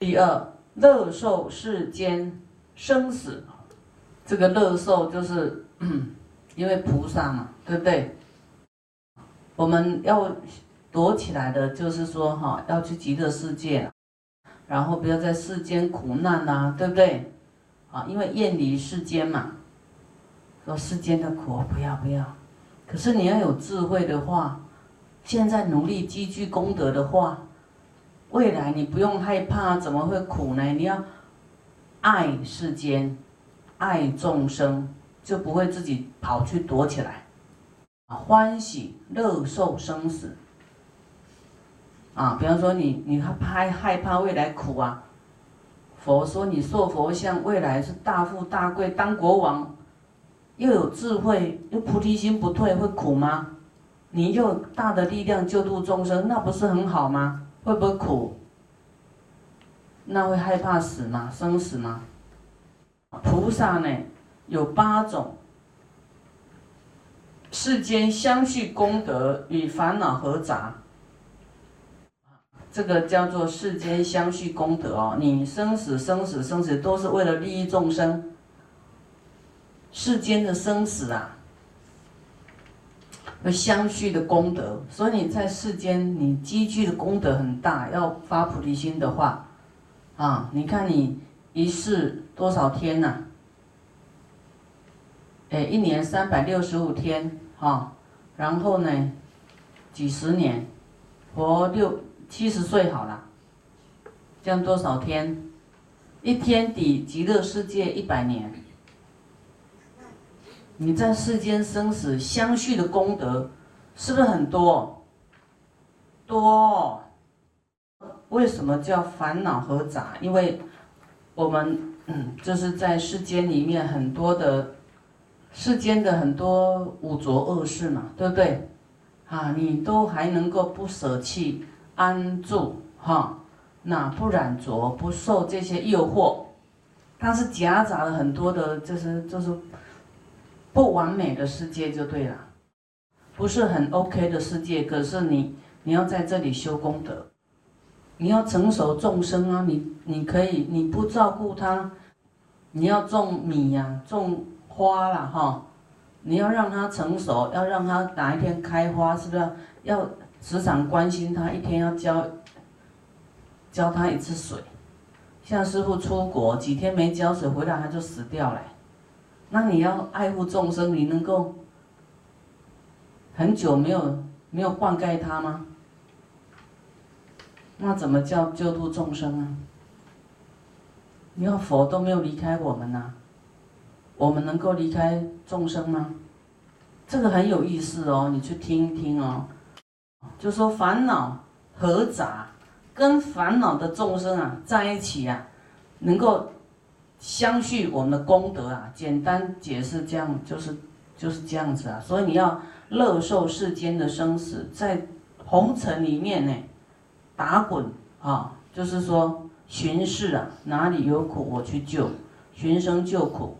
第二，乐受世间生死，这个乐受就是 因为菩萨嘛，对不对？我们要躲起来的，就是说哈，要去极乐世界，然后不要在世间苦难呐，对不对？啊，因为厌离世间嘛，说世间的苦不要不要。可是你要有智慧的话，现在努力积聚功德的话，未来你不用害怕，怎么会苦呢？你要爱世间，爱众生，就不会自己跑去躲起来。啊欢喜乐受生死，啊，比方说你你害害怕未来苦啊，佛说你受佛像，未来是大富大贵当国王，又有智慧又菩提心不退，会苦吗？你又大的力量救度众生，那不是很好吗？会不会苦？那会害怕死吗？生死吗？菩萨呢，有八种。世间相续功德与烦恼合杂，这个叫做世间相续功德哦。你生死生死生死都是为了利益众生。世间的生死啊，有相续的功德，所以你在世间你积聚的功德很大。要发菩提心的话，啊，你看你一世多少天呐？哎，一年三百六十五天，哈，然后呢，几十年，活六七十岁好了，这样多少天？一天抵极乐世界一百年。你在世间生死相续的功德，是不是很多？多。为什么叫烦恼和杂？因为我们嗯，就是在世间里面很多的。世间的很多五浊恶事嘛，对不对？啊，你都还能够不舍弃安住哈，那不染浊，不受这些诱惑，它是夹杂了很多的，就是就是不完美的世界就对了，不是很 OK 的世界。可是你你要在这里修功德，你要成熟众生啊，你你可以你不照顾他，你要种米呀，种。花了哈，你要让它成熟，要让它哪一天开花，是不是要时常关心它？一天要浇浇它一次水。像师傅出国几天没浇水，回来它就死掉了。那你要爱护众生，你能够很久没有没有灌溉它吗？那怎么叫救度众生啊？你要佛都没有离开我们呐。我们能够离开众生吗？这个很有意思哦，你去听一听哦。就说烦恼和杂，跟烦恼的众生啊在一起啊，能够相续我们的功德啊。简单解释这样，就是就是这样子啊。所以你要乐受世间的生死，在红尘里面呢打滚啊，就是说巡视啊，哪里有苦我去救，寻生救苦。